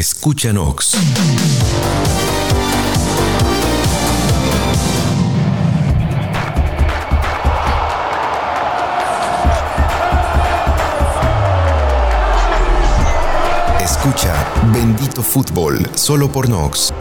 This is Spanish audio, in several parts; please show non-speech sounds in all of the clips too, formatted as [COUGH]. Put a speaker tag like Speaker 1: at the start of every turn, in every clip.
Speaker 1: Escucha Nox. Escucha Bendito Fútbol solo por Nox.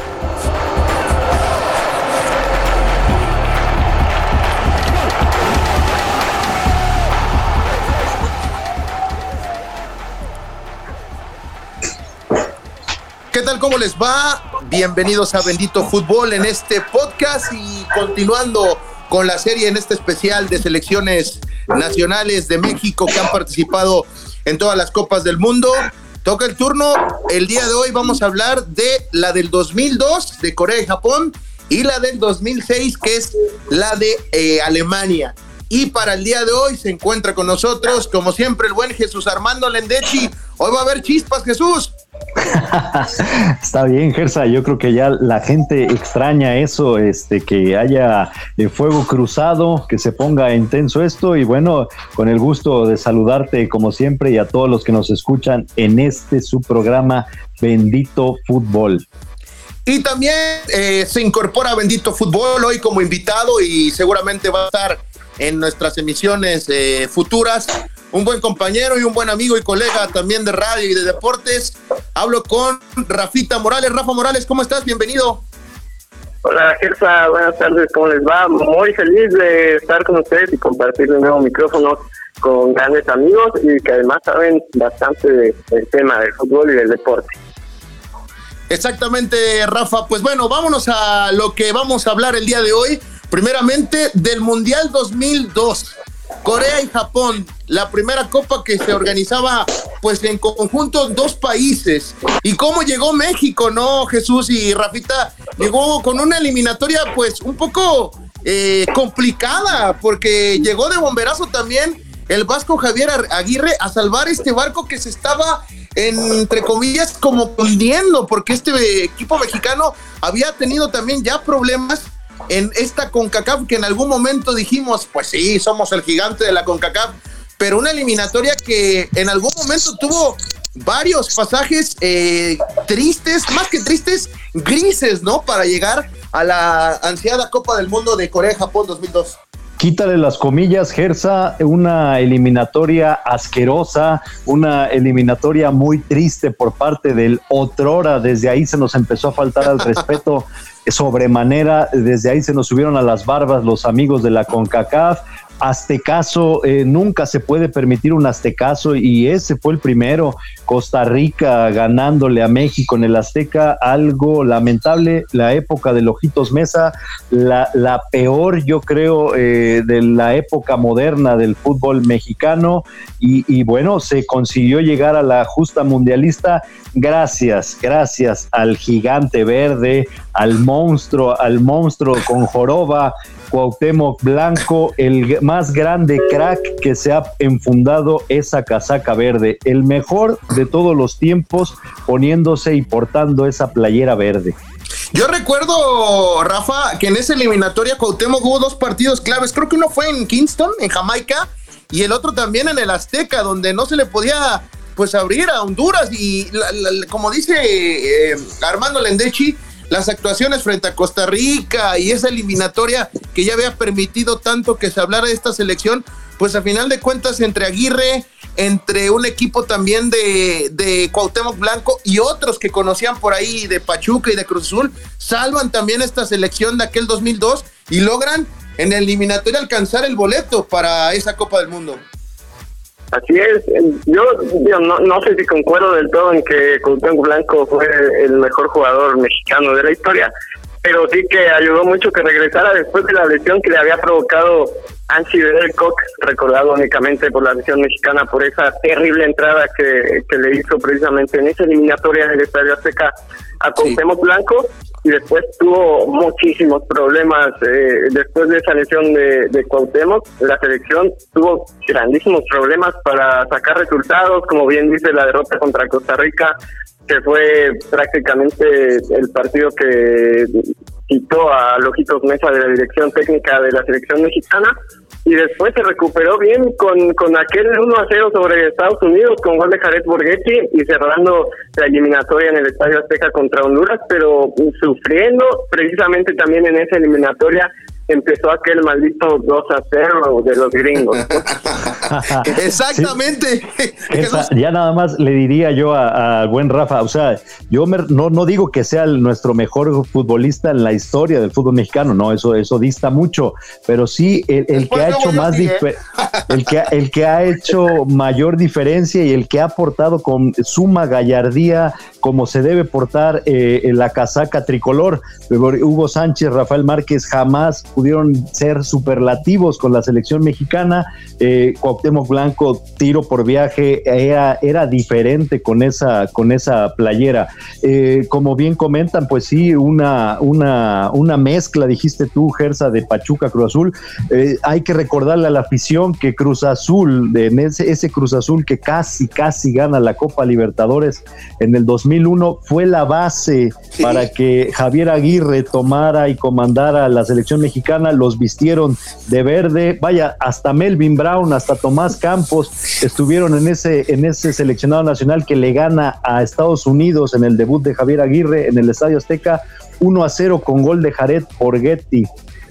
Speaker 2: ¿Cómo les va? Bienvenidos a Bendito Fútbol en este podcast y continuando con la serie en este especial de selecciones nacionales de México que han participado en todas las copas del mundo. Toca el turno. El día de hoy vamos a hablar de la del 2002 de Corea y Japón y la del 2006 que es la de eh, Alemania. Y para el día de hoy se encuentra con nosotros, como siempre, el buen Jesús Armando Lendechi. Hoy va a haber chispas, Jesús. [LAUGHS]
Speaker 3: Está bien, Gersa. Yo creo que ya la gente extraña eso, este, que haya eh, fuego cruzado, que se ponga intenso esto. Y bueno, con el gusto de saludarte como siempre y a todos los que nos escuchan en este su programa Bendito Fútbol.
Speaker 2: Y también eh, se incorpora Bendito Fútbol hoy como invitado y seguramente va a estar en nuestras emisiones eh, futuras. Un buen compañero y un buen amigo y colega también de radio y de deportes. Hablo con Rafita Morales. Rafa Morales, ¿cómo estás? Bienvenido.
Speaker 4: Hola, Gersa. Buenas tardes. ¿Cómo les va? Muy feliz de estar con ustedes y compartir de nuevo micrófono con grandes amigos y que además saben bastante del tema del fútbol y del deporte.
Speaker 2: Exactamente, Rafa. Pues bueno, vámonos a lo que vamos a hablar el día de hoy. Primeramente, del Mundial 2002. Corea y Japón, la primera copa que se organizaba pues en conjunto dos países. ¿Y cómo llegó México, no, Jesús y Rafita? Llegó con una eliminatoria pues un poco eh, complicada porque llegó de bomberazo también el vasco Javier Aguirre a salvar este barco que se estaba entre comillas como hundiendo porque este equipo mexicano había tenido también ya problemas en esta CONCACAF que en algún momento dijimos, pues sí, somos el gigante de la CONCACAF, pero una eliminatoria que en algún momento tuvo varios pasajes eh, tristes, más que tristes, grises, ¿no? Para llegar a la ansiada Copa del Mundo de Corea-Japón 2002.
Speaker 3: Quítale las comillas, Gersa, una eliminatoria asquerosa, una eliminatoria muy triste por parte del Otrora. Desde ahí se nos empezó a faltar al respeto [LAUGHS] sobremanera. Desde ahí se nos subieron a las barbas los amigos de la CONCACAF. Aztecaso, eh, nunca se puede permitir un Aztecaso y ese fue el primero. Costa Rica ganándole a México en el Azteca, algo lamentable. La época de Ojitos Mesa, la, la peor, yo creo, eh, de la época moderna del fútbol mexicano. Y, y bueno, se consiguió llegar a la justa mundialista. Gracias, gracias al gigante verde, al monstruo, al monstruo con joroba, Cuauhtémoc Blanco, el más grande crack que se ha enfundado esa casaca verde, el mejor de todos los tiempos poniéndose y portando esa playera verde.
Speaker 2: Yo recuerdo, Rafa, que en esa eliminatoria Cuauhtémoc hubo dos partidos claves. Creo que uno fue en Kingston, en Jamaica, y el otro también en el Azteca, donde no se le podía pues abrir a Honduras. Y como dice eh, Armando Lendechi, las actuaciones frente a Costa Rica y esa eliminatoria que ya había permitido tanto que se hablara de esta selección, pues a final de cuentas entre Aguirre, entre un equipo también de, de Cuauhtémoc Blanco y otros que conocían por ahí de Pachuca y de Cruz Azul, salvan también esta selección de aquel 2002 y logran en el eliminatoria alcanzar el boleto para esa Copa del Mundo.
Speaker 4: Así es, yo, no, no sé si concuerdo del todo en que Cuauhtémoc Blanco fue el mejor jugador mexicano de la historia, pero sí que ayudó mucho que regresara después de la lesión que le había provocado Ansi Cox, recordado únicamente por la lesión mexicana por esa terrible entrada que, que le hizo precisamente en esa eliminatoria del Estadio Azteca a Cuauhtémoc Blanco y después tuvo muchísimos problemas eh, después de esa lesión de, de Cuauhtémoc. La selección tuvo grandísimos problemas para sacar resultados como bien dice la derrota contra Costa Rica que fue prácticamente el partido que quitó a Lojitos Mesa de la dirección técnica de la selección mexicana y después se recuperó bien con, con aquel 1 a 0 sobre Estados Unidos con gol de Jared Borghetti y cerrando la eliminatoria en el Estadio Azteca contra Honduras, pero sufriendo precisamente también en esa eliminatoria empezó aquel maldito 2 a 0 de los gringos. [LAUGHS] [LAUGHS]
Speaker 2: Exactamente. [LAUGHS]
Speaker 3: ya nada más le diría yo al buen Rafa, o sea, yo no, no digo que sea nuestro mejor futbolista en la historia del fútbol mexicano, no, eso, eso dista mucho, pero sí el, que ha hecho más ¿eh? el que el que ha hecho mayor diferencia y el que ha aportado con suma gallardía como se debe portar eh, en la casaca tricolor. Hugo Sánchez, Rafael Márquez jamás pudieron ser superlativos con la selección mexicana. Eh, Cuauhtémoc Blanco, tiro por viaje, era, era diferente con esa, con esa playera. Eh, como bien comentan, pues sí, una, una, una mezcla, dijiste tú, Gersa, de Pachuca Cruz Azul. Eh, hay que recordarle a la afición que Cruz Azul, de ese, ese Cruz Azul que casi, casi gana la Copa Libertadores en el 2000 2001 fue la base para que Javier Aguirre tomara y comandara la selección mexicana, los vistieron de verde, vaya, hasta Melvin Brown, hasta Tomás Campos estuvieron en ese, en ese seleccionado nacional que le gana a Estados Unidos en el debut de Javier Aguirre en el Estadio Azteca 1 a 0 con gol de Jared Porghetti.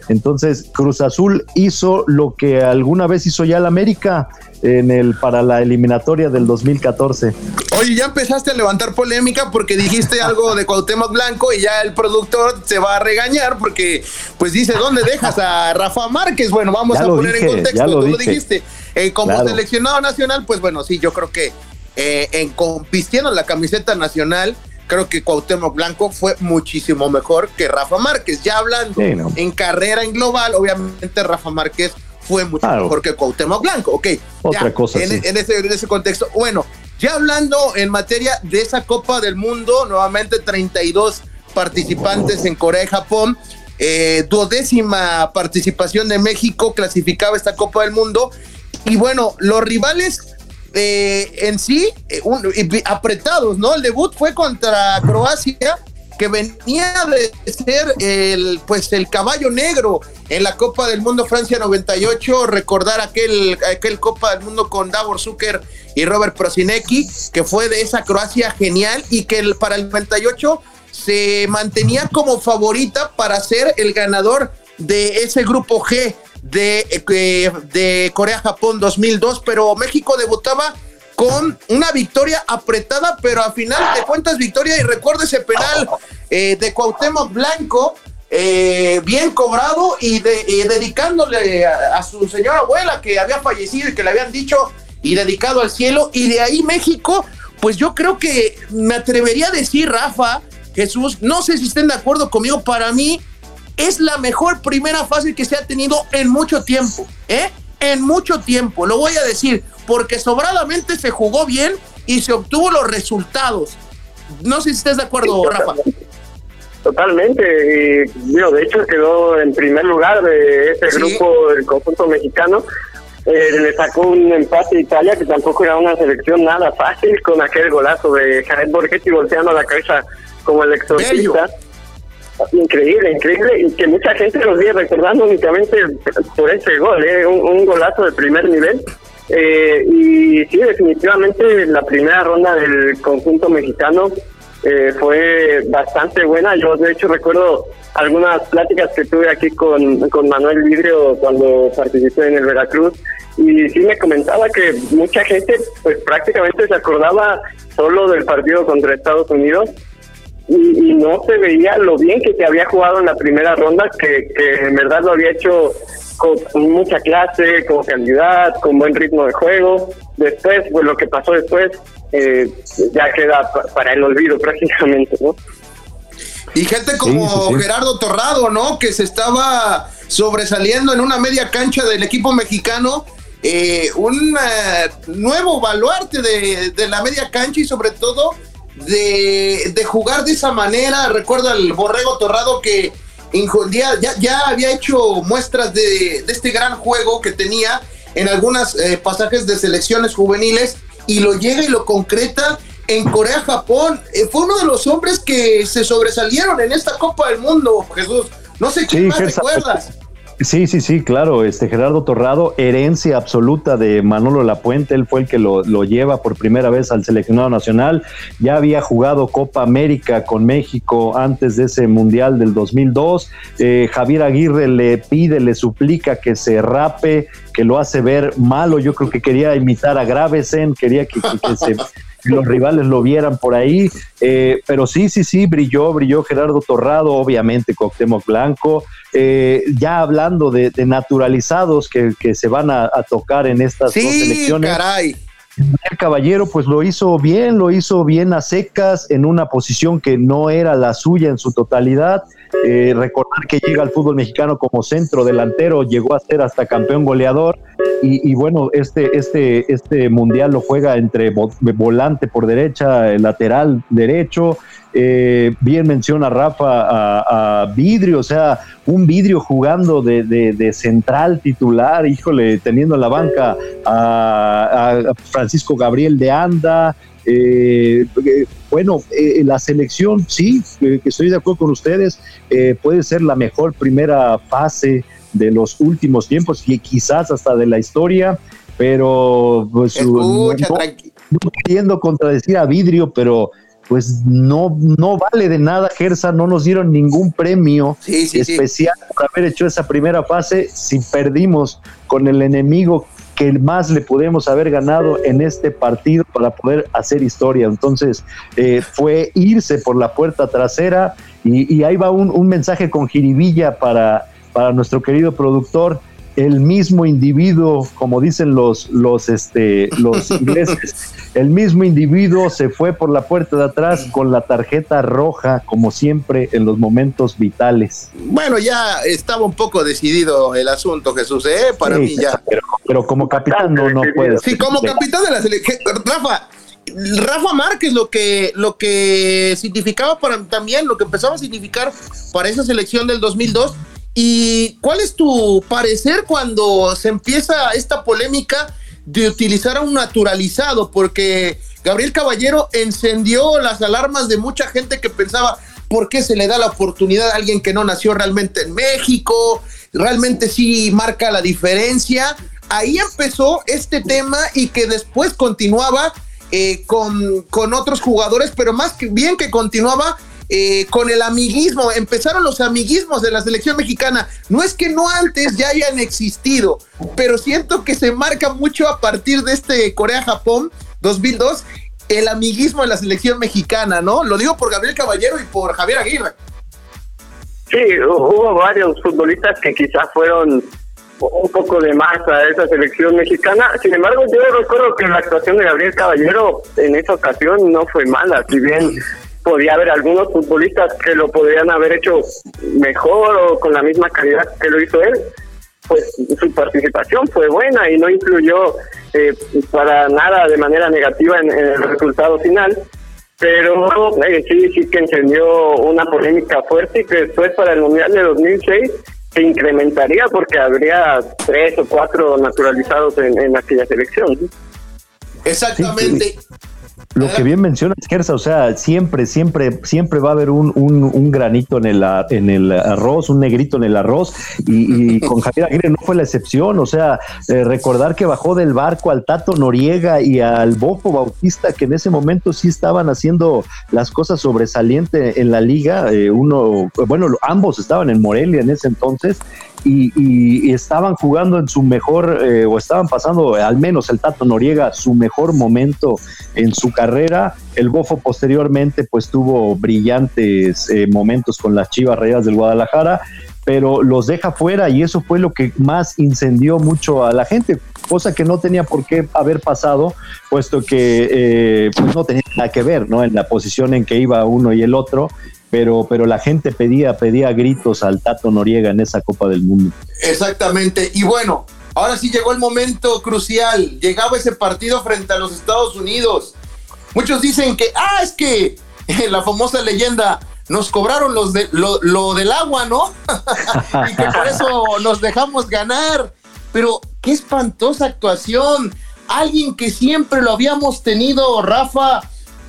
Speaker 3: Entonces, Cruz Azul hizo lo que alguna vez hizo ya el América en el para la eliminatoria del 2014.
Speaker 2: Oye, ya empezaste a levantar polémica porque dijiste [LAUGHS] algo de Cuauhtémoc Blanco y ya el productor se va a regañar porque pues dice, ¿dónde dejas a Rafa Márquez? Bueno, vamos a poner en contexto, tú lo dijiste. Eh, como seleccionado nacional, pues bueno, sí, yo creo que eh, en vistiendo la camiseta nacional, creo que Cuauhtémoc Blanco fue muchísimo mejor que Rafa Márquez. Ya hablando en carrera en global, obviamente Rafa Márquez fue mucho mejor que Cuauhtémoc Blanco, ok.
Speaker 3: Otra cosa.
Speaker 2: En, ese, en ese contexto, bueno, ya hablando en materia de esa Copa del Mundo, nuevamente 32 participantes en Corea y Japón, eh, duodécima participación de México clasificaba esta Copa del Mundo. Y bueno, los rivales eh, en sí, eh, apretados, ¿no? El debut fue contra Croacia, que venía de ser el, pues, el caballo negro en la Copa del Mundo Francia 98. Recordar aquel, aquel Copa del Mundo con Davor Zucker y Robert Prosinecki, que fue de esa Croacia genial y que el, para el 98 se mantenía como favorita para ser el ganador de ese grupo G de, de Corea-Japón 2002, pero México debutaba con una victoria apretada, pero a final de cuentas victoria y recuerda ese penal eh, de Cuauhtémoc Blanco, eh, bien cobrado y, de, dedicándole a, su señora abuela que había fallecido y que le habían dicho y dedicado al cielo. Y de ahí México, pues yo creo que me atrevería a decir Rafa, Jesús, no sé si estén de acuerdo conmigo, para mí es la mejor primera fase que se ha tenido en mucho tiempo, ¿eh? En mucho tiempo, lo voy a decir, porque sobradamente se jugó bien y se obtuvo los resultados. No sé si estás de acuerdo, Rafa.
Speaker 4: Totalmente, y de hecho quedó en primer lugar de ese grupo del conjunto mexicano. Eh, le sacó un empate a Italia, que tampoco era una selección nada fácil, con aquel golazo de Jared Borghetti volteando la cabeza como el exorcista. Increíble, increíble, y que mucha gente lo sigue recordando únicamente por ese gol, ¿eh? un, golazo de primer nivel. Eh, y sí, definitivamente la primera ronda del conjunto mexicano eh, fue bastante buena. Yo, de hecho, recuerdo algunas pláticas que tuve aquí con, con Manuel Vidrio cuando participé en el Veracruz y sí me comentaba que mucha gente pues prácticamente se acordaba solo del partido contra Estados Unidos y, no se veía lo bien que se había jugado en la primera ronda, que, en verdad lo había hecho con, mucha clase, con calidad, con buen ritmo de juego. Después, pues lo que pasó después eh, ya queda para el olvido [LAUGHS] prácticamente, ¿no?
Speaker 2: Y gente como Gerardo Torrado, ¿no? Que se estaba sobresaliendo en una media cancha del equipo mexicano. Eh, un eh, nuevo baluarte de, de la media cancha y sobre todo de, jugar de esa manera. Recuerdo al Borrego Torrado que ya, ya había hecho muestras de, este gran juego que tenía en algunos eh, pasajes de selecciones juveniles y lo llega y lo concreta en Corea-Japón. Eh, fue uno de los hombres que se sobresalieron en esta Copa del Mundo, Jesús. No sé quién más recuerdas.
Speaker 3: Sí, sí, sí, claro. Este Gerardo Torrado, herencia absoluta de Manolo Lapuente, él fue el que lo, lleva por primera vez al seleccionado nacional. Ya había jugado Copa América con México antes de ese Mundial del 2002. Eh, Javier Aguirre le pide, le suplica que se rape, que lo hace ver malo. Yo creo que quería imitar a Gravesen, quería que, [LAUGHS] los rivales lo vieran por ahí. Eh, pero sí, sí, sí, brilló, brilló Gerardo Torrado, obviamente Coctemoc Blanco. Eh, ya hablando de, naturalizados que, se van a, tocar en estas dos elecciones.
Speaker 2: Caray.
Speaker 3: El caballero pues lo hizo bien, lo hizo bien a secas en una posición que no era la suya en su totalidad. Eh, recordar que llega al fútbol mexicano como centro delantero, llegó a ser hasta campeón goleador y, bueno, este, este, este mundial lo juega entre volante por derecha, lateral derecho, eh, bien menciona Rafa a, Vidrio, o sea, un Vidrio jugando de, central titular, híjole, teniendo en la banca a, Francisco Gabriel de Anda. Eh, eh, bueno, la selección, sí, que estoy de acuerdo con ustedes, puede ser la mejor primera fase de los últimos tiempos y quizás hasta de la historia, pero pues no, queriendo contradecir a Vidrio, pero pues no, no vale de nada, Gersa, no nos dieron ningún premio especial por haber hecho esa primera fase. Si perdimos con el enemigo que más le podemos haber ganado en este partido para poder hacer historia. Entonces, eh, fue irse por la puerta trasera y, ahí va un, un mensaje con jiribilla para, para nuestro querido productor el mismo individuo, como dicen los, los, este, los [LAUGHS] ingleses, el mismo individuo se fue por la puerta de atrás con la tarjeta roja, como siempre, en los momentos vitales.
Speaker 2: Bueno, ya estaba un poco decidido el asunto, Jesús, ¿eh? Para mí ya.
Speaker 3: Pero, como capitán no, no puede.
Speaker 2: Sí, como capitán de la selección. Rafa, Rafa Márquez lo que, lo que significaba para también, lo que empezaba a significar para esa selección del 2002 ¿Y cuál es tu parecer cuando se empieza esta polémica de utilizar a un naturalizado? Porque Gabriel Caballero encendió las alarmas de mucha gente que pensaba, ¿por qué se le da la oportunidad a alguien que no nació realmente en México? Realmente sí marca la diferencia. Ahí empezó este tema y que después continuaba eh, con, con otros jugadores, pero más que bien que continuaba eh, con el amiguismo, empezaron los amiguismos de la selección mexicana. No es que no antes ya hayan existido, pero siento que se marca mucho a partir de este Corea-Japón 2002 el amiguismo de la selección mexicana, ¿no? Lo digo por Gabriel Caballero y por Javier Aguirre.
Speaker 4: Sí, hubo varios futbolistas que quizás fueron un poco de más a esa selección mexicana. Sin embargo, yo recuerdo que la actuación de Gabriel Caballero en esa ocasión no fue mala, si bien podía haber algunos futbolistas que lo podrían haber hecho mejor o con la misma calidad que lo hizo él, pues su participación fue buena y no influyó eh, para nada de manera negativa en, el resultado final. Pero eh, sí, sí que encendió una polémica fuerte y que después para el Mundial de 2006 se incrementaría porque habría tres o cuatro naturalizados en, aquella selección.
Speaker 2: Exactamente.
Speaker 3: Lo que bien menciona Gersa, o sea, siempre, siempre, siempre va a haber un, un, granito en el, en el arroz, un negrito en el arroz, y, [LAUGHS] con Javier Aguirre no fue la excepción, o sea, eh, recordar que bajó del barco al Tato Noriega y al Bofo Bautista, que en ese momento sí estaban haciendo las cosas sobresalientes en la liga, eh, uno, bueno, ambos estaban en Morelia en ese entonces, y, estaban jugando en su mejor, eh, o estaban pasando, al menos el Tato Noriega, su mejor momento en su carrera. El Bofo posteriormente pues tuvo brillantes eh, momentos con las Chivas Reyes del Guadalajara, pero los deja fuera y eso fue lo que más incendió mucho a la gente, cosa que no tenía por qué haber pasado, puesto que eh, pues no tenía nada que ver, ¿no? En la posición en que iba uno y el otro pero, pero la gente pedía, pedía gritos al Tato Noriega en esa Copa del Mundo.
Speaker 2: Exactamente. Y bueno, ahora sí llegó el momento crucial. Llegaba ese partido frente a los Estados Unidos. Muchos dicen que, ah, es que [LAUGHS] la famosa leyenda, nos cobraron los de, lo, lo del agua, ¿no? [LAUGHS] y que por eso nos dejamos ganar. Pero qué espantosa actuación. Alguien que siempre lo habíamos tenido, Rafa,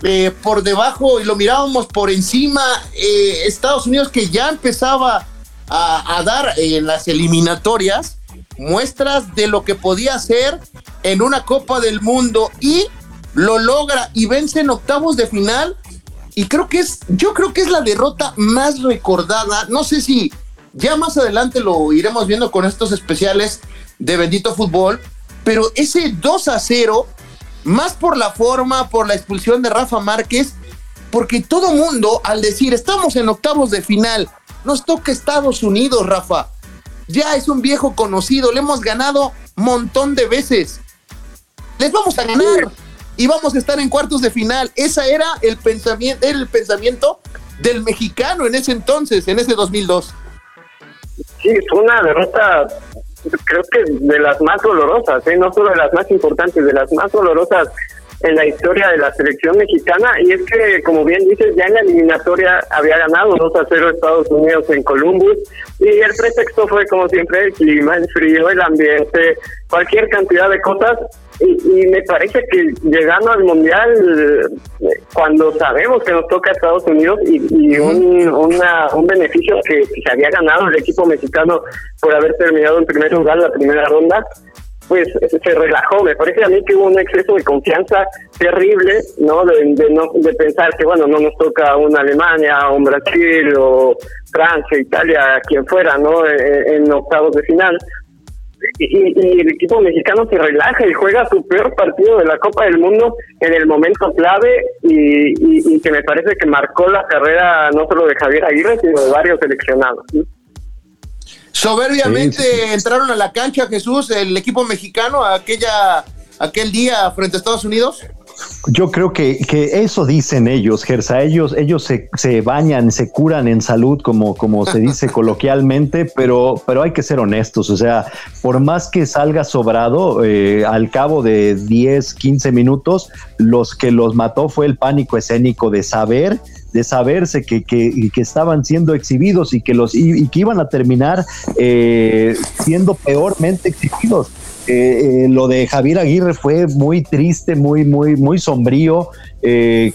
Speaker 2: eh, por debajo y lo mirábamos por encima. Eh, Estados Unidos que ya empezaba a, dar en las eliminatorias muestras de lo que podía hacer en una Copa del Mundo y lo logra y vence en octavos de final. Y creo que es, yo creo que es la derrota más recordada. No sé si ya más adelante lo iremos viendo con estos especiales de Bendito Fútbol, pero ese 2 a 0, más por la forma, por la expulsión de Rafa Márquez, porque todo mundo al decir estamos en octavos de final, nos toca Estados Unidos, Rafa. Ya es un viejo conocido, le hemos ganado montón de veces. Les vamos a ganar y vamos a estar en cuartos de final. Esa era el pensamiento, el pensamiento del mexicano en ese entonces, en ese 2002.
Speaker 4: Sí, fue una derrota, creo que de las más dolorosas, ¿eh? no solo de las más importantes, de las más dolorosas en la historia de la selección mexicana. Y es que, como bien dices, ya en la eliminatoria había ganado 2 a 0 Estados Unidos en Columbus. Y el pretexto fue, como siempre, el clima, el frío, el ambiente, cualquier cantidad de cosas y, me parece que llegando al Mundial, cuando sabemos que nos toca a Estados Unidos y, un, un beneficio que se había ganado el equipo mexicano por haber terminado en primer lugar la primera ronda, pues se relajó. Me parece a mí que hubo un exceso de confianza terrible, ¿no? De, no, de pensar que, bueno, no nos toca una Alemania, un Brasil o Francia, Italia, quien fuera, ¿no? E, e, en, octavos de final. Y, el equipo mexicano se relaja y juega su peor partido de la Copa del Mundo en el momento clave y, y que me parece que marcó la carrera no solo de Javier Aguirre, sino de varios seleccionados.
Speaker 2: Soberbiamente entraron a la cancha, Jesús, el equipo mexicano, aquella, aquel día frente a Estados Unidos.
Speaker 3: Yo creo que, que, eso dicen ellos, Gersa. Ellos, ellos se, se, bañan, se curan en salud, como, como se dice [LAUGHS] coloquialmente, pero, pero hay que ser honestos. O sea, por más que salga sobrado, eh, al cabo de 10, 15 minutos, los que los mató fue el pánico escénico de saber de saberse que, que, que, estaban siendo exhibidos y que los y, que iban a terminar eh, siendo peormente exhibidos. Eh, eh, lo de Javier Aguirre fue muy triste, muy, muy, muy sombrío.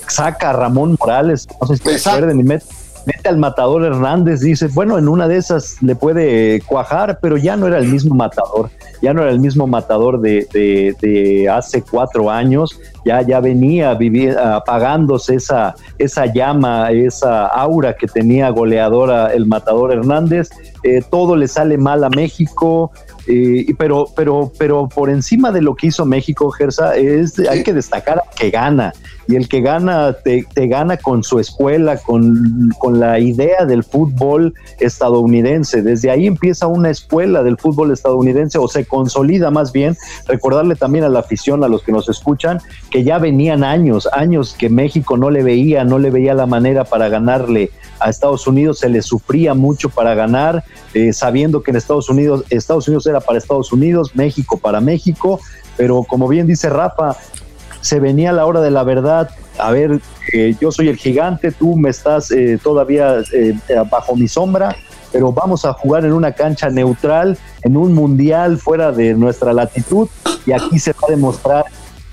Speaker 3: saca a Ramón Morales, no sé si acuerdan, y mete, mete, al matador Hernández, dice, bueno, en una de esas le puede cuajar, pero ya no era el mismo matador ya no era el mismo matador de, de, hace cuatro años, ya, ya venía vivir, apagándose esa, esa llama, esa aura que tenía goleadora el matador Hernández. Eh, todo le sale mal a México, eh, pero, pero, pero por encima de lo que hizo México, Gersa, es, hay que destacar que gana. Y el que gana, te, gana con su escuela, con, con, la idea del fútbol estadounidense. Desde ahí empieza una escuela del fútbol estadounidense, o se consolida más bien. Recordarle también a la afición, a los que nos escuchan, que ya venían años, años que México no le veía, no le veía la manera para ganarle a Estados Unidos, se le sufría mucho para ganar, eh, sabiendo que en Estados Unidos, Estados Unidos era para Estados Unidos, México para México, pero como bien dice Rafa, se venía la hora de la verdad. A ver, eh, yo soy el gigante, tú me estás eh, todavía bajo mi sombra, pero vamos a jugar en una cancha neutral, en un mundial fuera de nuestra latitud, y aquí se va a demostrar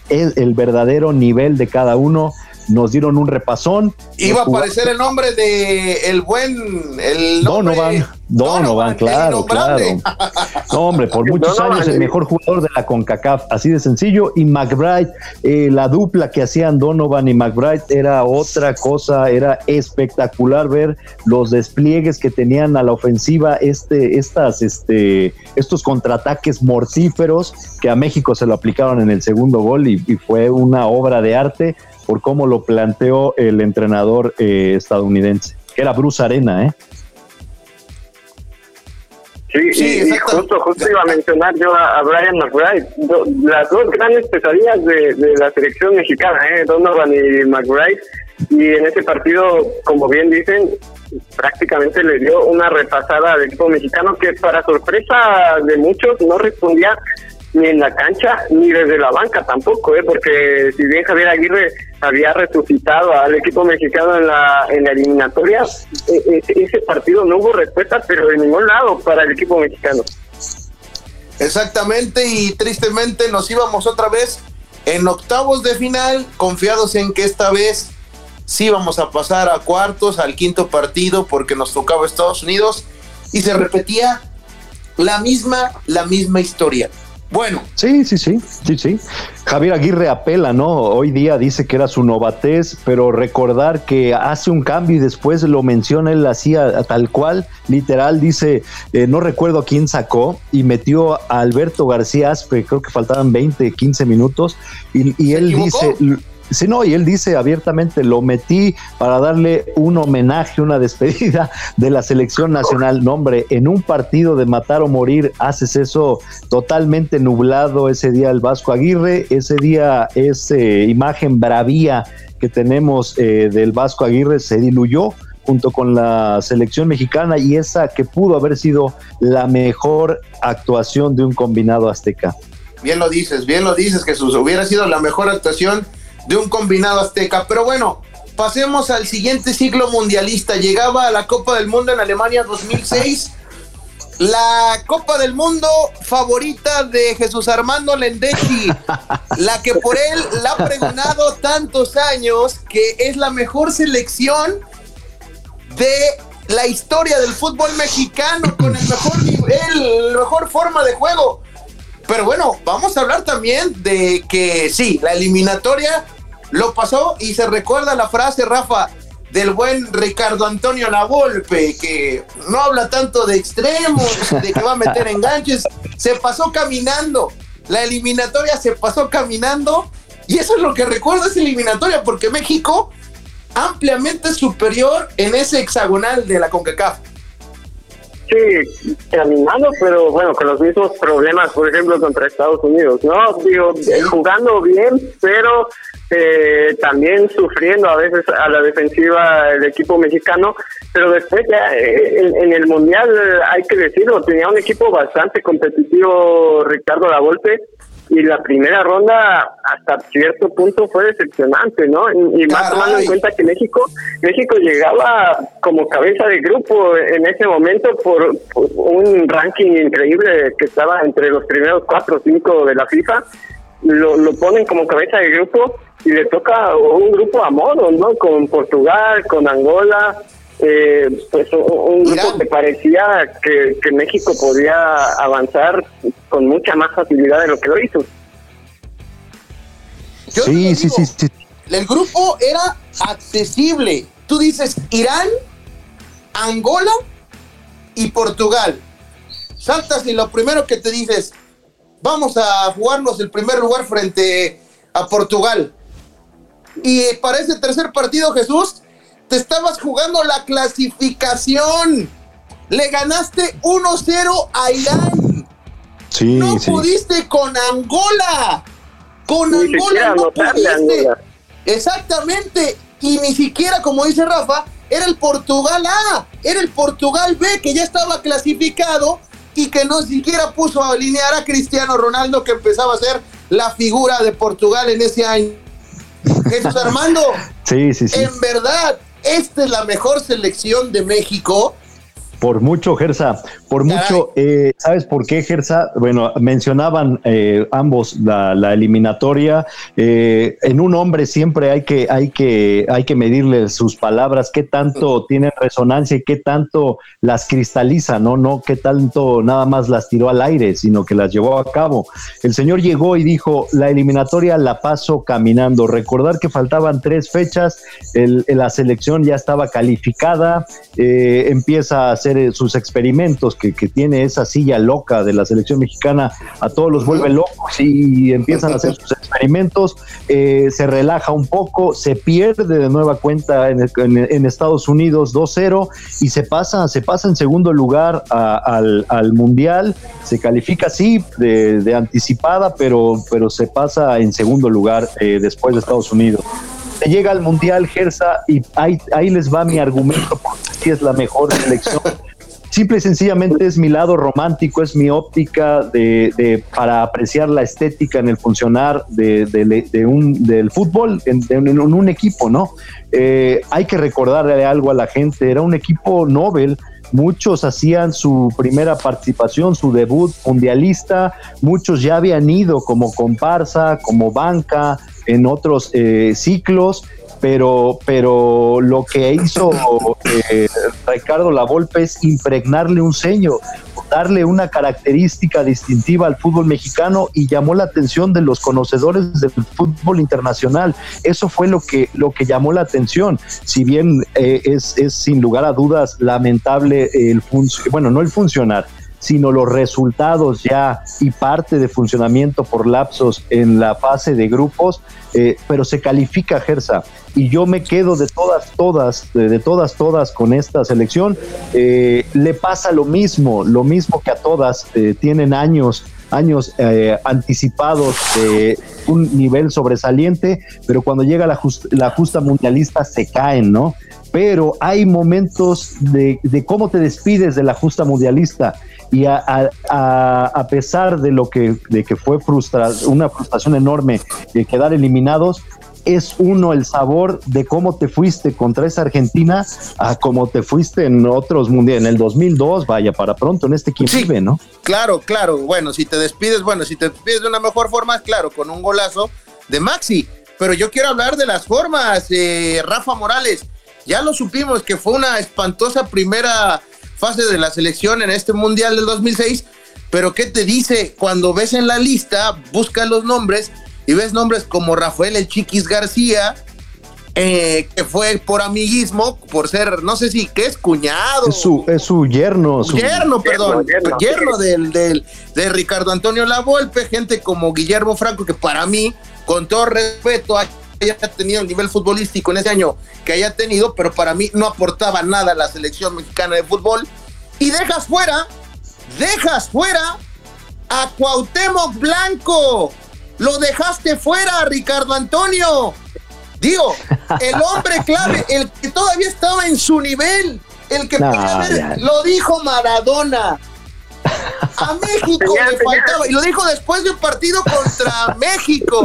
Speaker 3: el verdadero nivel de cada uno nos dieron un repasón.
Speaker 2: Iba a aparecer el nombre de el buen el
Speaker 3: Donovan, Donovan, claro, claro. [LAUGHS] No, hombre, por muchos años el mejor jugador de la CONCACAF, así de sencillo. Y McBride, eh, la dupla que hacían Donovan y McBride era otra cosa, era espectacular ver los despliegues que tenían a la ofensiva, este, estas, este, estos contraataques mortíferos que a México se lo aplicaron en el segundo gol y fue una obra de arte por cómo lo planteó el entrenador eh, estadounidense, que era Bruce Arena, ¿eh?
Speaker 4: Sí, y, justo, justo iba a mencionar yo a, Brian McBride, las dos grandes pesadillas de, la selección mexicana, ¿eh? Donovan y McBride, y en ese partido, como bien dicen, prácticamente le dio una repasada al equipo mexicano que para sorpresa de muchos no respondía ni en la cancha ni desde la banca tampoco, ¿eh? porque si bien Javier Aguirre había resucitado al equipo mexicano en la, en la eliminatoria, e, e, ese partido no hubo respuesta, pero de ningún lado para el equipo mexicano.
Speaker 2: Exactamente, y tristemente nos íbamos otra vez en octavos de final, confiados en que esta vez sí vamos a pasar a cuartos, al quinto partido, porque nos tocaba Estados Unidos y se repetía la misma, la misma historia. Bueno.
Speaker 3: Sí, sí, sí, sí, sí. Javier Aguirre apela, ¿no? Hoy día dice que era su novatez, pero recordar que hace un cambio y después lo menciona, él hacía tal cual, literal, dice, eh, no recuerdo a quién sacó y metió a Alberto García Aspe, creo que faltaban 20, 15 minutos, y, y él dice Sí, no, y él dice abiertamente, lo metí para darle un homenaje, una despedida de la selección nacional. Nombre, en un partido de matar o morir, haces eso totalmente nublado ese día el Vasco Aguirre, ese día esa imagen bravía que tenemos eh, del Vasco Aguirre se diluyó junto con la selección mexicana y esa que pudo haber sido la mejor actuación de un combinado azteca.
Speaker 2: Bien lo dices, bien lo dices, Jesús. Hubiera sido la mejor actuación de un combinado azteca. Pero bueno, pasemos al siguiente ciclo mundialista. Llegaba a la Copa del Mundo en Alemania 2006. La Copa del Mundo favorita de Jesús Armando Lendechi, [LAUGHS] la que por él la ha pregonado tantos años que es la mejor selección de la historia del fútbol mexicano con el mejor nivel, la mejor forma de juego. Pero bueno, vamos a hablar también de que sí, la eliminatoria lo pasó y se recuerda la frase, Rafa, del buen Ricardo Antonio Lavolpe, que no habla tanto de extremos, de que va a meter [LAUGHS] enganches, se pasó caminando. La eliminatoria se pasó caminando y eso es lo que recuerda esa eliminatoria, porque México ampliamente superior en ese hexagonal de la CONCACAF.
Speaker 4: Sí, caminando, pero bueno, con los mismos problemas, por ejemplo, contra Estados Unidos, ¿no? Digo, jugando bien, pero eh, también sufriendo a veces a la defensiva el equipo mexicano, pero después ya eh, en, el Mundial hay que decirlo, tenía un equipo bastante competitivo Ricardo Lavolpe, y la primera ronda hasta cierto punto fue decepcionante, ¿no? Y, más tomando en cuenta que México México llegaba como cabeza de grupo en ese momento por, un ranking increíble que estaba entre los primeros cuatro o cinco de la FIFA, lo, lo ponen como cabeza de grupo y le toca un grupo a modo, ¿no? Con Portugal, con Angola, eh, pues un grupo que parecía que, México podía avanzar con mucha más facilidad de lo que lo hizo.
Speaker 3: sí, sí, sí, sí.
Speaker 2: El grupo era accesible. Tú dices Irán, Angola y Portugal. Saltas y lo primero que te dices, vamos a jugarnos el primer lugar frente a Portugal. Y para ese tercer partido, Jesús, te estabas jugando la clasificación. Le ganaste 1-0 a Irán.
Speaker 3: Sí,
Speaker 2: no pudiste con Angola. Con Angola no pudiste. Exactamente. Y ni siquiera, como dice Rafa, era el Portugal A, era el Portugal B que ya estaba clasificado y que no siquiera puso a alinear a Cristiano Ronaldo que empezaba a ser la figura de Portugal en ese año. [LAUGHS] Jesús Armando,
Speaker 3: sí, sí, sí.
Speaker 2: en verdad, esta es la mejor selección de México.
Speaker 3: Por mucho, Gersa, por mucho. Eh, ¿Sabes por qué, Gersa? Bueno, mencionaban eh, ambos la, eliminatoria. Eh, en un hombre siempre hay que, hay, que, hay que medirle sus palabras, qué tanto tienen resonancia y qué tanto las cristaliza, ¿no? No qué tanto nada más las tiró al aire, sino que las llevó a cabo. El señor llegó y dijo, la eliminatoria la paso caminando. Recordar que faltaban tres fechas, la selección ya estaba calificada, empieza a hacer eh, sus experimentos, que, tiene esa silla loca de la selección mexicana, a todos los vuelve locos y empiezan a hacer sus experimentos, eh, se relaja un poco, se pierde de nueva cuenta en, Estados Unidos 2-0 y se pasa, se pasa en segundo lugar al, Mundial, se califica sí de, anticipada, pero, pero se pasa en segundo lugar eh, después de Estados Unidos llega al Mundial, Gersa, y ahí, les va mi argumento porque es la mejor selección. Simple y sencillamente es mi lado romántico, es mi óptica de, para apreciar la estética en el funcionar de, un, del fútbol en, un equipo, ¿no? Eh, hay que recordarle algo a la gente, era un equipo Nobel, muchos hacían su primera participación, su debut mundialista, muchos ya habían ido como comparsa, como banca, en otros eh, ciclos pero, pero lo que hizo eh, Ricardo Lavolpe es impregnarle un sello, darle una característica distintiva al fútbol mexicano y llamó la atención de los conocedores del fútbol internacional. Eso fue lo que, lo que llamó la atención. Si bien eh, es, es sin lugar a dudas lamentable el bueno, no el funcionar, sino los resultados ya y parte de funcionamiento por lapsos en la fase de grupos, eh, pero se califica Gersa. Y yo me quedo de todas, todas, de, todas, todas con esta selección. Eh, le pasa lo mismo, lo mismo que a todas, eh, tienen años años anticipados de un nivel sobresaliente, pero cuando llega la, la justa mundialista se caen, ¿no? Pero hay momentos de cómo te despides de la justa mundialista y a, a, pesar de lo que, de que fue frustra, una frustración enorme de quedar eliminados, es uno el sabor de cómo te fuiste contra esa Argentina a cómo te fuiste en otros mundiales, en el 2002, vaya, para pronto, en este quien vive, ¿no?
Speaker 2: Claro, claro, bueno, si te despides, bueno, si te despides de una mejor forma, claro, con un golazo de Maxi, pero yo quiero hablar de las formas, de Rafa Morales, ya lo supimos que fue una espantosa primera fase de la selección en este Mundial del 2006, pero ¿qué te dice? Cuando ves en la lista, busca los nombres y ves nombres como Rafael El Chiquis García, eh, que fue por amiguismo, por ser, no sé si, ¿qué es? Cuñado.
Speaker 3: Es su, es su yerno.
Speaker 2: Su yerno, perdón. Yerno, del, del, de Ricardo Antonio Lavolpe, gente como Guillermo Franco, que para mí, con todo respeto, haya tenido el nivel futbolístico en ese año que haya tenido, pero para mí no aportaba nada a la selección mexicana de fútbol. Y dejas fuera, dejas fuera a Cuauhtémoc Blanco. Lo dejaste fuera, Ricardo Antonio. Digo, el hombre clave, el que todavía estaba en su nivel, el que podía ver, lo dijo Maradona. A México le faltaba, y lo dijo después de un partido contra México.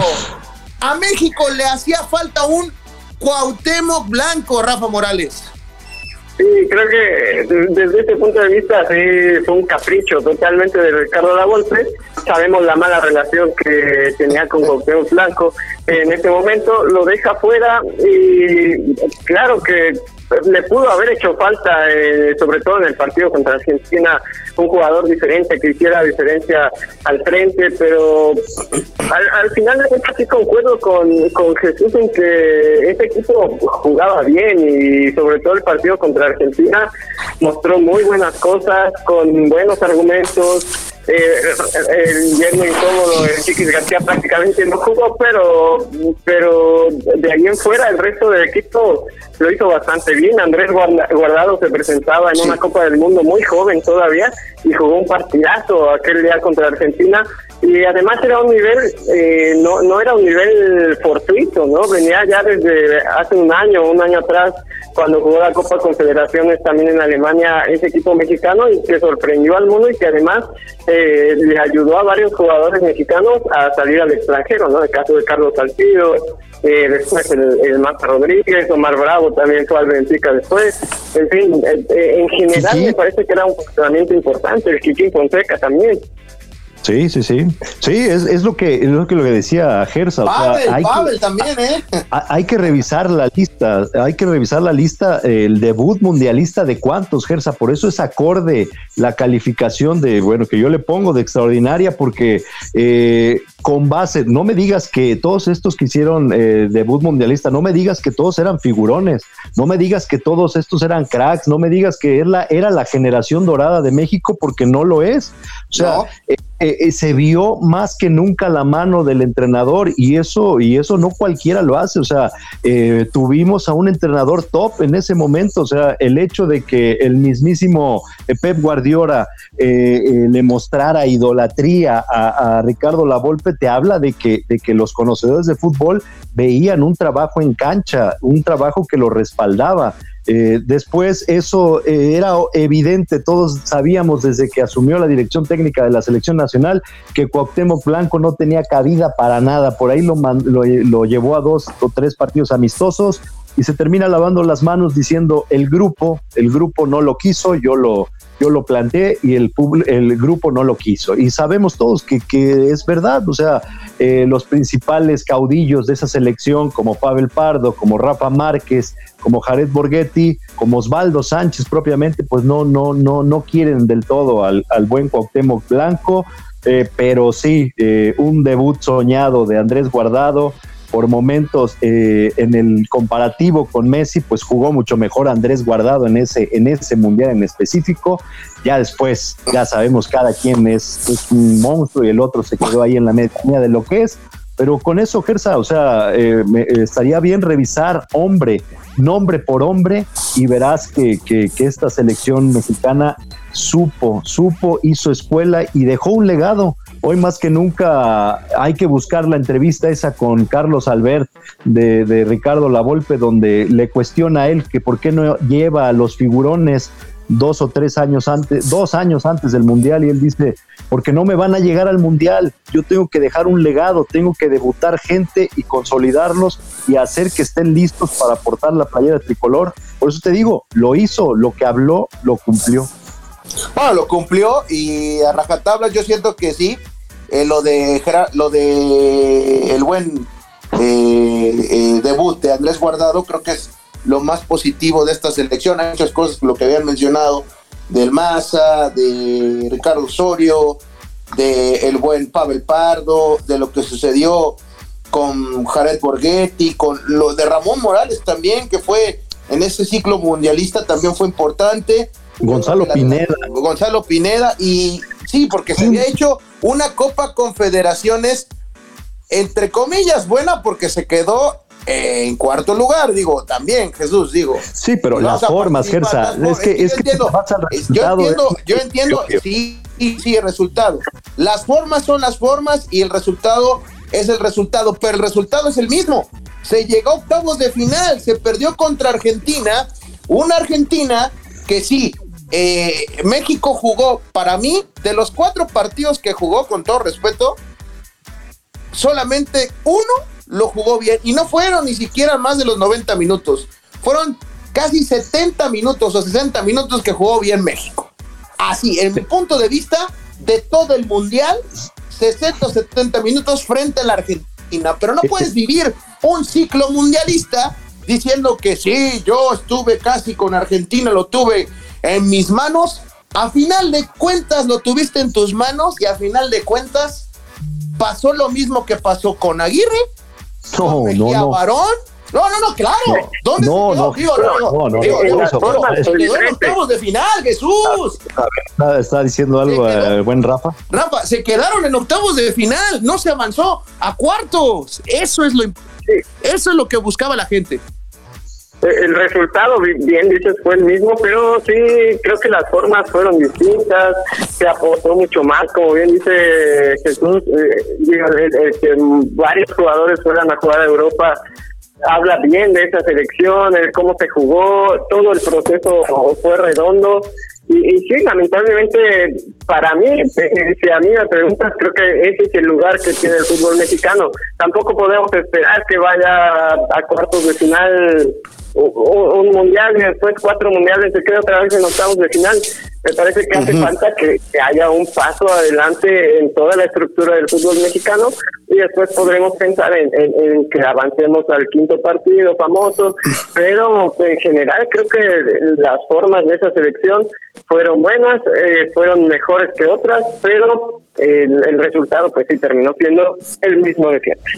Speaker 2: A México le hacía falta un Cuauhtémoc Blanco, Rafa Morales.
Speaker 4: Sí, creo que desde este punto de vista sí fue un capricho totalmente de Ricardo Lavolpe. Sabemos la mala relación que tenía con Cuauhtémoc Blanco. En este momento lo deja fuera y claro que le pudo haber hecho falta, eh, sobre todo en el partido contra Argentina, un jugador diferente que hiciera diferencia al frente, pero al, final de cuentas sí concuerdo con, con Jesús en que este equipo jugaba bien y sobre todo el partido contra Argentina mostró muy buenas cosas, con buenos argumentos, el yerno incómodo, el Chiquis García prácticamente no jugó, pero pero de ahí en fuera el resto del equipo lo hizo bastante bien. Andrés Guardado se presentaba en una Copa del Mundo muy joven todavía y jugó un partidazo aquel día contra Argentina y además era un nivel, eh, no, no era un nivel fortuito, ¿no? Venía ya desde hace un año, un año atrás, cuando jugó la Copa Confederaciones también en Alemania, ese equipo mexicano y que sorprendió al mundo y que además eh, le ayudó a varios jugadores mexicanos a salir al extranjero, ¿no? El caso de Carlos Salcido, eh, después el, el Marta Rodríguez, Omar Bravo también fue al Benfica después, en fin, en general me parece que era un funcionamiento importante, el Kikín Fonseca también.
Speaker 3: Sí, sí, sí. Sí, es, es lo que es lo que lo que decía Gersa.
Speaker 2: hay que, también, ¿eh?
Speaker 3: Hay que revisar la lista, hay que revisar la lista, el debut mundialista de cuántos, Gersa. Por eso es acorde la calificación de, bueno, que yo le pongo de extraordinaria, porque eh, con base, no me digas que todos estos que hicieron eh, debut mundialista, no me digas que todos eran figurones, no me digas que todos estos eran cracks, no me digas que era la, era la generación dorada de México, porque no lo es. O sea, eh, eh, eh, se vio más que nunca la mano del entrenador y eso y eso no cualquiera lo hace. O sea eh, tuvimos a un entrenador top en ese momento. O sea el hecho de que el mismísimo Pep Guardiola le mostrara idolatría a, a, Ricardo Lavolpe te habla de que de que los conocedores de fútbol veían un trabajo en cancha un trabajo que lo respaldaba eh, después eso eh, era evidente, todos sabíamos desde que asumió la dirección técnica de la selección nacional que Cuauhtémoc Blanco no tenía cabida para nada, por ahí lo, lo, llevó a dos o tres partidos amistosos y se termina lavando las manos diciendo el grupo, el grupo no lo quiso, yo lo, yo lo planteé y el, el grupo no lo quiso. Y sabemos todos que, que es verdad, o sea, eh, los principales caudillos de esa selección, como Pavel Pardo, como Rafa Márquez, como Jared Borghetti, como Osvaldo Sánchez propiamente, pues no, no, no, no quieren del todo al, al buen Cuauhtémoc Blanco, eh, pero sí, eh, un debut soñado de Andrés Guardado, por momentos eh, en el comparativo con Messi, pues jugó mucho mejor Andrés Guardado en ese, en ese mundial en específico. Ya después, ya sabemos, cada quien es, un monstruo y el otro se quedó ahí en la media de lo que es. Pero con eso, Gersa, o sea, eh, estaría bien revisar hombre, nombre por hombre, y verás que, que, que esta selección mexicana supo, supo, hizo escuela y dejó un legado Hoy más que nunca hay que buscar la entrevista esa con Carlos Albert de, de Ricardo Lavolpe, donde le cuestiona a él que por qué no lleva a los figurones dos o tres años antes, dos años antes del Mundial, y él dice, porque no me van a llegar al Mundial, yo tengo que dejar un legado, tengo que debutar gente y consolidarlos y hacer que estén listos para aportar la playera tricolor. Por eso te digo, lo hizo, lo que habló, lo cumplió.
Speaker 2: Bueno, lo cumplió y a rajatabla yo siento que sí, eh, lo de lo de el buen eh, eh, debut de Andrés Guardado creo que es lo más positivo de esta selección. Hay muchas cosas, lo que habían mencionado, del Maza, de Ricardo Osorio, de el buen Pavel Pardo, de lo que sucedió con Jared Borghetti, con lo de Ramón Morales también, que fue en ese ciclo mundialista también fue importante.
Speaker 3: Gonzalo Pineda.
Speaker 2: Gonzalo Pineda, y sí, porque se había hecho una Copa Confederaciones, entre comillas, buena porque se quedó en cuarto lugar, digo, también, Jesús, digo.
Speaker 3: Sí, pero las formas, Gersa, es que, es, que,
Speaker 2: yo entiendo, yo entiendo, sí, sí, sí, el resultado. Las formas son las formas y el resultado es el resultado, pero el resultado es el mismo. Se llegó a octavos de final, se perdió contra Argentina, una Argentina que sí, eh, México jugó, para mí, de los cuatro partidos que jugó, con todo respeto, solamente uno lo jugó bien y no fueron ni siquiera más de los 90 minutos. Fueron casi 70 minutos o 60 minutos que jugó bien México. Así, en mi punto de vista, de todo el mundial, 60 o 70 minutos frente a la Argentina. Pero no puedes [LAUGHS] vivir un ciclo mundialista diciendo que sí, yo estuve casi con Argentina, lo tuve en mis manos. A final de cuentas lo tuviste en tus manos y a final de cuentas pasó lo mismo que pasó con Aguirre,
Speaker 3: no, con no, no.
Speaker 2: Barón. No, no, no, claro. ¿Dónde
Speaker 3: no,
Speaker 2: se
Speaker 3: no,
Speaker 2: quedó?
Speaker 3: no, no, no,
Speaker 2: digo,
Speaker 3: no,
Speaker 2: se quedó en octavos de final, Jesús.
Speaker 3: Está, está diciendo algo el buen Rafa.
Speaker 2: Rafa, se quedaron en octavos de final, no se avanzó a cuartos. Eso es lo, eso es lo que buscaba la gente.
Speaker 4: El resultado, bien dices, fue el mismo, pero sí, creo que las formas fueron distintas, se apostó mucho más, como bien dice Jesús, eh, que varios jugadores fueran a jugar a Europa, habla bien de esa selección, cómo se jugó, todo el proceso fue redondo. Y, sí, lamentablemente, para mí, si a mí me preguntas, creo que ese es el lugar que tiene el fútbol mexicano. Tampoco podemos esperar que vaya a cuartos de final un mundial y después cuatro mundiales se queda otra vez en octavos de final. Me parece que hace falta que, haya un paso adelante en toda la estructura del fútbol mexicano y después podremos pensar en, que avancemos al quinto partido famoso, pero en general creo que las formas de esa selección fueron buenas, eh, fueron mejores que otras, pero el, el resultado pues sí terminó siendo el mismo de siempre.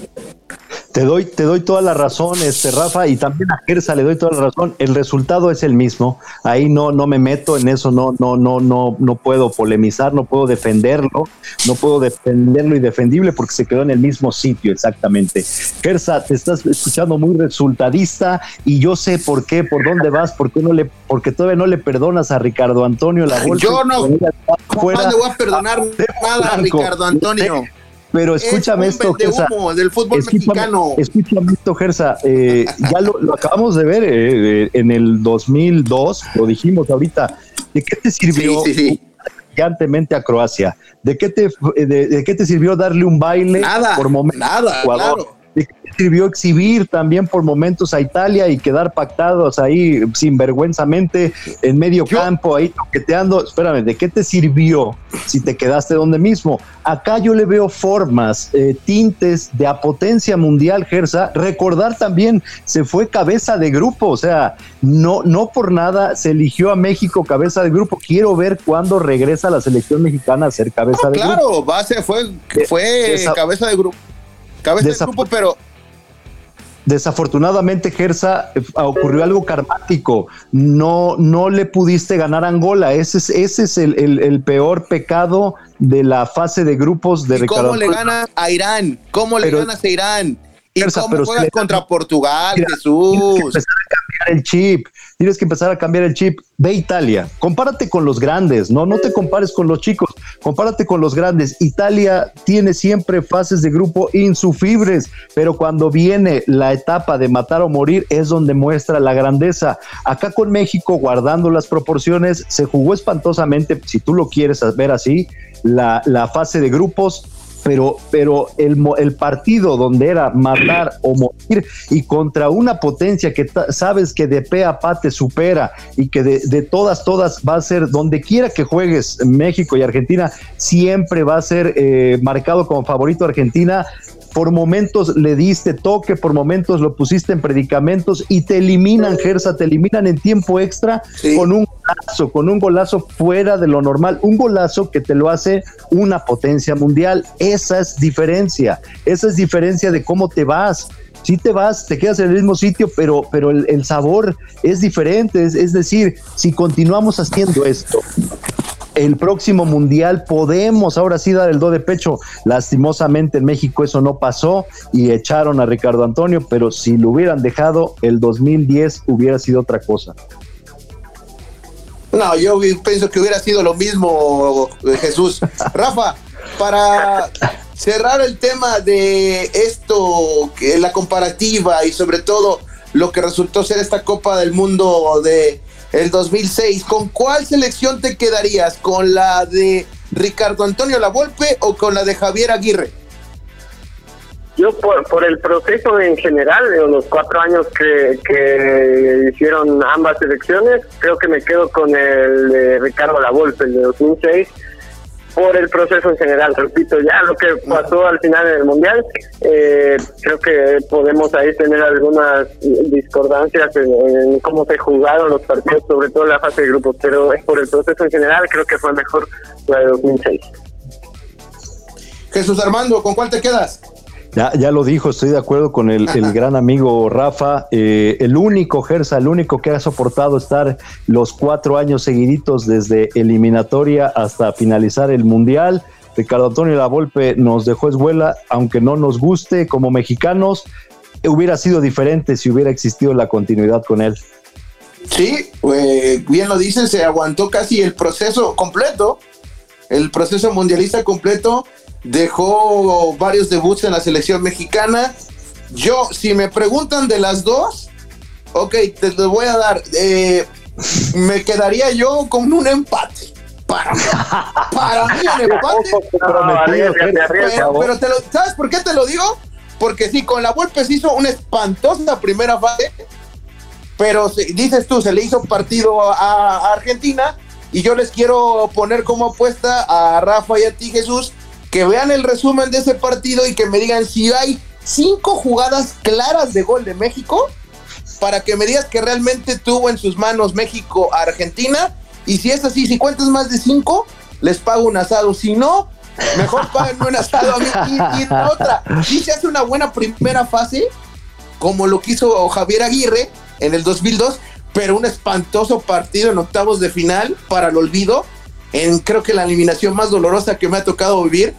Speaker 3: Te doy, te doy toda la razón, este Rafa, y también a Gersa le doy toda la razón. El resultado es el mismo. Ahí no, no me meto en eso, no, no, no, no, no puedo polemizar, no puedo defenderlo, no puedo defenderlo y defendible porque se quedó en el mismo sitio exactamente. Gersa, te estás escuchando muy resultadista y yo sé por qué, por dónde vas, por qué no le, porque todavía no le perdonas a Ricardo Antonio la
Speaker 2: Yo no, no le voy a perdonar nada a Ricardo Antonio.
Speaker 3: Pero escúchame esto,
Speaker 2: Gersa. del fútbol
Speaker 3: escúchame,
Speaker 2: mexicano.
Speaker 3: Escúchame esto, Gersa. Eh, ya lo, lo, acabamos de ver eh, en el 2002, lo dijimos ahorita. ¿De qué te sirvió
Speaker 2: sí, sí, sí.
Speaker 3: gigantemente a Croacia? ¿De qué, te, de, de, qué te sirvió darle un baile
Speaker 2: nada,
Speaker 3: por momento?
Speaker 2: Nada, claro.
Speaker 3: ¿De qué te sirvió exhibir también por momentos a Italia y quedar pactados ahí sinvergüenzamente en medio campo, ahí toqueteando. Espérame, ¿de qué te sirvió si te quedaste donde mismo? Acá yo le veo formas, eh, tintes de apotencia mundial, Gersa. Recordar también, se fue cabeza de grupo, o sea, no, no por nada se eligió a México cabeza de grupo. Quiero ver cuándo regresa la selección mexicana a ser cabeza de
Speaker 2: grupo. Claro, base fue, fue cabeza de grupo. Cabeza de grupo, pero
Speaker 3: Desafortunadamente, Gersa, eh, ocurrió algo karmático. No, no le pudiste ganar a Angola. Ese es, ese es el, peor pecado de la fase de grupos de
Speaker 2: ¿Y ¿Cómo le gana a Irán? ¿Cómo le ganas a Irán? ¿Y cómo juegas contra Portugal, Jesús?
Speaker 3: El chip, tienes que empezar a cambiar el chip. Ve Italia, compárate con los grandes, no, no te compares con los chicos, compárate con los grandes. Italia tiene siempre fases de grupo insufribles, pero cuando viene la etapa de matar o morir es donde muestra la grandeza. Acá con México, guardando las proporciones, se jugó espantosamente, si tú lo quieres ver así, la, la fase de grupos pero, pero el, el partido donde era matar o morir y contra una potencia que sabes que de pe a pa te supera y que de, todas, todas va a ser, donde quiera que juegues México y Argentina, siempre va a ser eh, marcado como favorito Argentina, por momentos le diste toque, por momentos lo pusiste en predicamentos y te eliminan, Gersa, te eliminan en tiempo extra con un golazo, con un golazo fuera de lo normal, un golazo que te lo hace una potencia mundial. Esa es diferencia, esa es diferencia de cómo te vas. Si te vas, te quedas en el mismo sitio, pero, pero el, sabor es diferente. es decir, si continuamos haciendo esto, el próximo mundial podemos ahora sí dar el do de pecho. Lastimosamente en México eso no pasó y echaron a Ricardo Antonio, pero si lo hubieran dejado, el 2010 hubiera sido otra cosa.
Speaker 2: No, yo pienso que hubiera sido lo mismo, Jesús. [LAUGHS] Rafa, para cerrar el tema de esto, la comparativa y sobre todo lo que resultó ser esta Copa del Mundo de el 2006. ¿Con cuál selección te quedarías? ¿Con la de Ricardo Antonio Lavolpe o con la de Javier Aguirre?
Speaker 4: Yo por, el proceso en general, de los cuatro años que, que hicieron ambas selecciones, creo que me quedo con el de Ricardo Lavolpe, el de 2006 por el proceso en general. Repito, ya lo que pasó al final en el Mundial, eh, creo que podemos ahí tener algunas discordancias en, cómo se jugaron los partidos, sobre todo en la fase de grupos, pero es por el proceso en general, creo que fue mejor la de 2006.
Speaker 2: Jesús Armando, ¿con cuál te quedas?
Speaker 3: Ya, ya lo dijo, estoy de acuerdo con el, gran amigo Rafa. Eh, el único, Gersa, el único que ha soportado estar los cuatro años seguiditos desde eliminatoria hasta finalizar el Mundial. Ricardo Antonio Lavolpe nos dejó escuela, aunque no nos guste como mexicanos, hubiera sido diferente si hubiera existido la continuidad con él.
Speaker 2: Sí, eh, bien lo dicen, se aguantó casi el proceso completo, el proceso mundialista completo dejó varios debuts en la selección mexicana. Yo, si me preguntan de las dos, ok, te lo voy a dar. Eh, me quedaría yo con un empate. Para mí, para mí un empate. pero, te lo, ¿sabes por qué te lo digo? Porque sí, con la Volpe se hizo una espantosa primera fase, pero dices tú, se le hizo partido a Argentina y yo les quiero poner como apuesta a Rafa y a ti, Jesús, que vean el resumen de ese partido y que me digan si hay cinco jugadas claras de gol de México para que me digas que realmente tuvo en sus manos México a Argentina. Y si es así, si cuentas más de cinco, les pago un asado. Si no, mejor [LAUGHS] páganme un asado a mí. Y, otra, si se hace una buena primera fase, como lo quiso Javier Aguirre en el 2002, pero un espantoso partido en octavos de final para el olvido en creo que la eliminación más dolorosa que me ha tocado vivir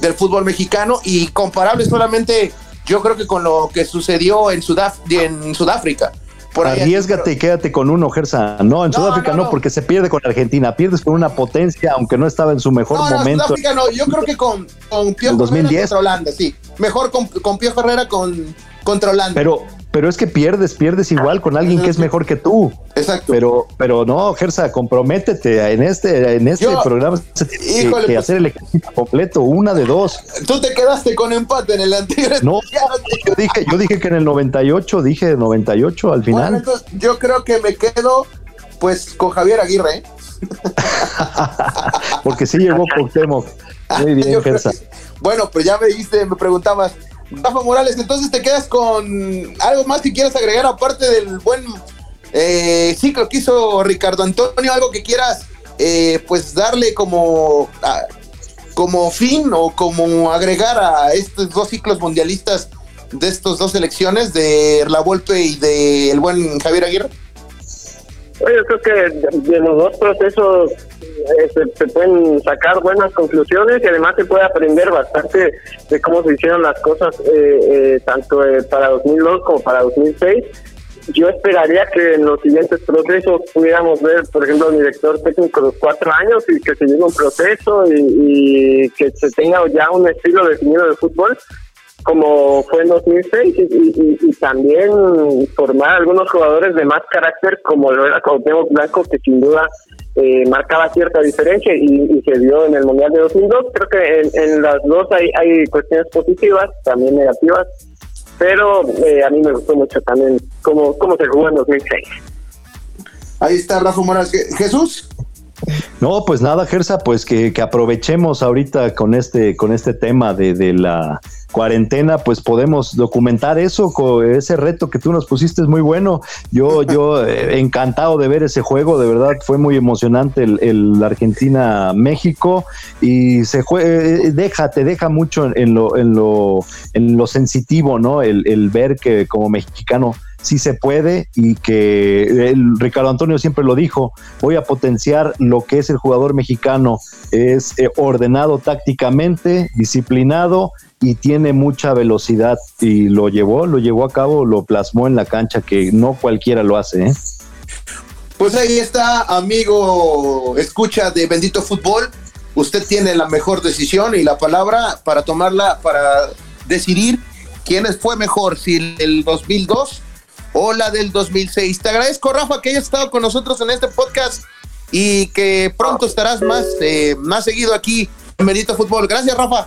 Speaker 2: del fútbol mexicano y comparable solamente yo creo que con lo que sucedió en, en Sudáfrica.
Speaker 3: Por Arriesgate y quédate con uno, Gersa. No, en Sudáfrica no, porque se pierde con Argentina. Pierdes con una potencia, aunque no estaba en su mejor momento.
Speaker 2: Sudáfrica no, yo creo que con, con Pío
Speaker 3: 2010.
Speaker 2: Holanda, sí. Mejor con, con Pío Herrera con, contra Holanda.
Speaker 3: Pero, pero es que pierdes, pierdes igual con alguien que es mejor que tú.
Speaker 2: Exacto.
Speaker 3: Pero, pero no, Gersa, comprométete en este, en este programa se tiene que,
Speaker 2: pues
Speaker 3: hacer el equipo completo, una de dos.
Speaker 2: Tú te quedaste con empate en el anterior.
Speaker 3: No, yo dije, yo dije que en el 98, dije 98 al final.
Speaker 2: Bueno, entonces yo creo que me quedo pues con Javier Aguirre. ¿eh? [LAUGHS]
Speaker 3: Porque sí llegó Cuauhtémoc. Muy bien, Gersa.
Speaker 2: Bueno, pues ya me dijiste, me preguntabas, Rafa Morales, entonces te quedas con algo más que quieras agregar aparte del buen eh, ciclo que hizo Ricardo Antonio, algo que quieras eh, pues darle como, como fin o como agregar a estos dos ciclos mundialistas de estas dos selecciones, de La Volpe y de el buen Javier Aguirre.
Speaker 4: Yo creo que de los dos procesos eh, se, pueden sacar buenas conclusiones y además se puede aprender bastante de cómo se hicieron las cosas eh, eh, tanto para 2002 como para 2006. Yo esperaría que en los siguientes procesos pudiéramos ver, por ejemplo, el director técnico de los cuatro años y que se llegue un proceso y, y que se tenga ya un estilo definido de fútbol como fue en 2006 y, y, también formar algunos jugadores de más carácter como lo era Cuauhtémoc Blanco que sin duda eh, marcaba cierta diferencia y, se vio en el Mundial de 2002 creo que en, las dos hay, hay cuestiones positivas también negativas pero eh, a mí me gustó mucho también cómo, cómo se jugó en 2006
Speaker 2: ahí está Rafa Morales. Jesús
Speaker 3: no, pues nada, Gersa, pues que, que, aprovechemos ahorita con este, con este tema de, de, la cuarentena, pues podemos documentar eso, ese reto que tú nos pusiste es muy bueno. Yo, [LAUGHS] yo eh, encantado de ver ese juego, de verdad fue muy emocionante el, Argentina-México y se eh, eh, deja, te deja mucho en lo, en lo, en lo sensitivo, ¿no? El, el ver que como mexicano sí se puede y que el, Ricardo Antonio siempre lo dijo, voy a potenciar lo que es el jugador mexicano, es eh, ordenado tácticamente, disciplinado y tiene mucha velocidad y lo llevó, lo llevó a cabo, lo plasmó en la cancha que no cualquiera lo hace. ¿eh?
Speaker 2: Pues ahí está, amigo, escucha de Bendito Fútbol. Usted tiene la mejor decisión y la palabra para tomarla, para decidir quién fue mejor, si el 2002 o la del 2006. Te agradezco, Rafa, que hayas estado con nosotros en este podcast y que pronto estarás más, eh, más seguido aquí en Bendito Fútbol. Gracias, Rafa.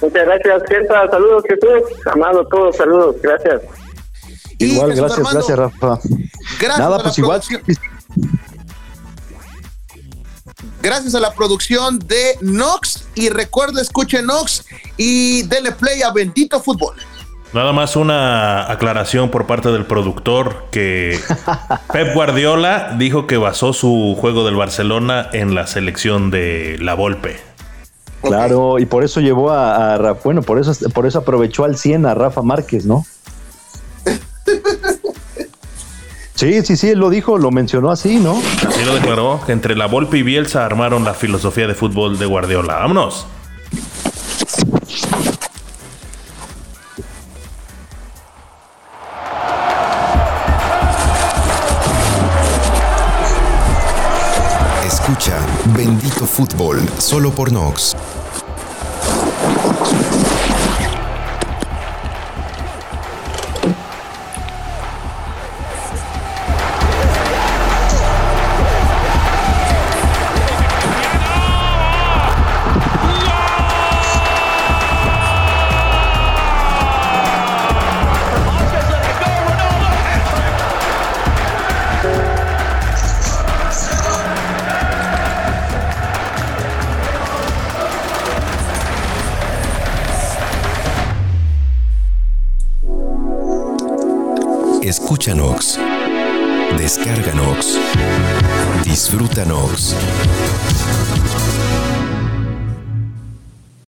Speaker 4: Muchas gracias, gente. Saludos, Jesús. Amado, todos, saludos. Gracias.
Speaker 3: Igual, gracias, gracias, Rafa.
Speaker 2: Gracias Nada, pues igual. Gracias a la producción de Nox. Y recuerda, escuche Nox y dele play a Bendito Fútbol.
Speaker 5: Nada más una aclaración por parte del productor que [LAUGHS] Pep Guardiola dijo que basó su juego del Barcelona en la selección de La Volpe.
Speaker 3: Claro, y por eso llevó a, a, bueno, por eso por eso aprovechó al 100 a Rafa Márquez, ¿no? [LAUGHS] Sí, sí, sí, él lo dijo, lo mencionó así, ¿no?
Speaker 5: Así lo declaró, que entre La Volpe y Bielsa armaron la filosofía de fútbol de Guardiola. Vámonos.
Speaker 1: Fútbol, solo por Nox.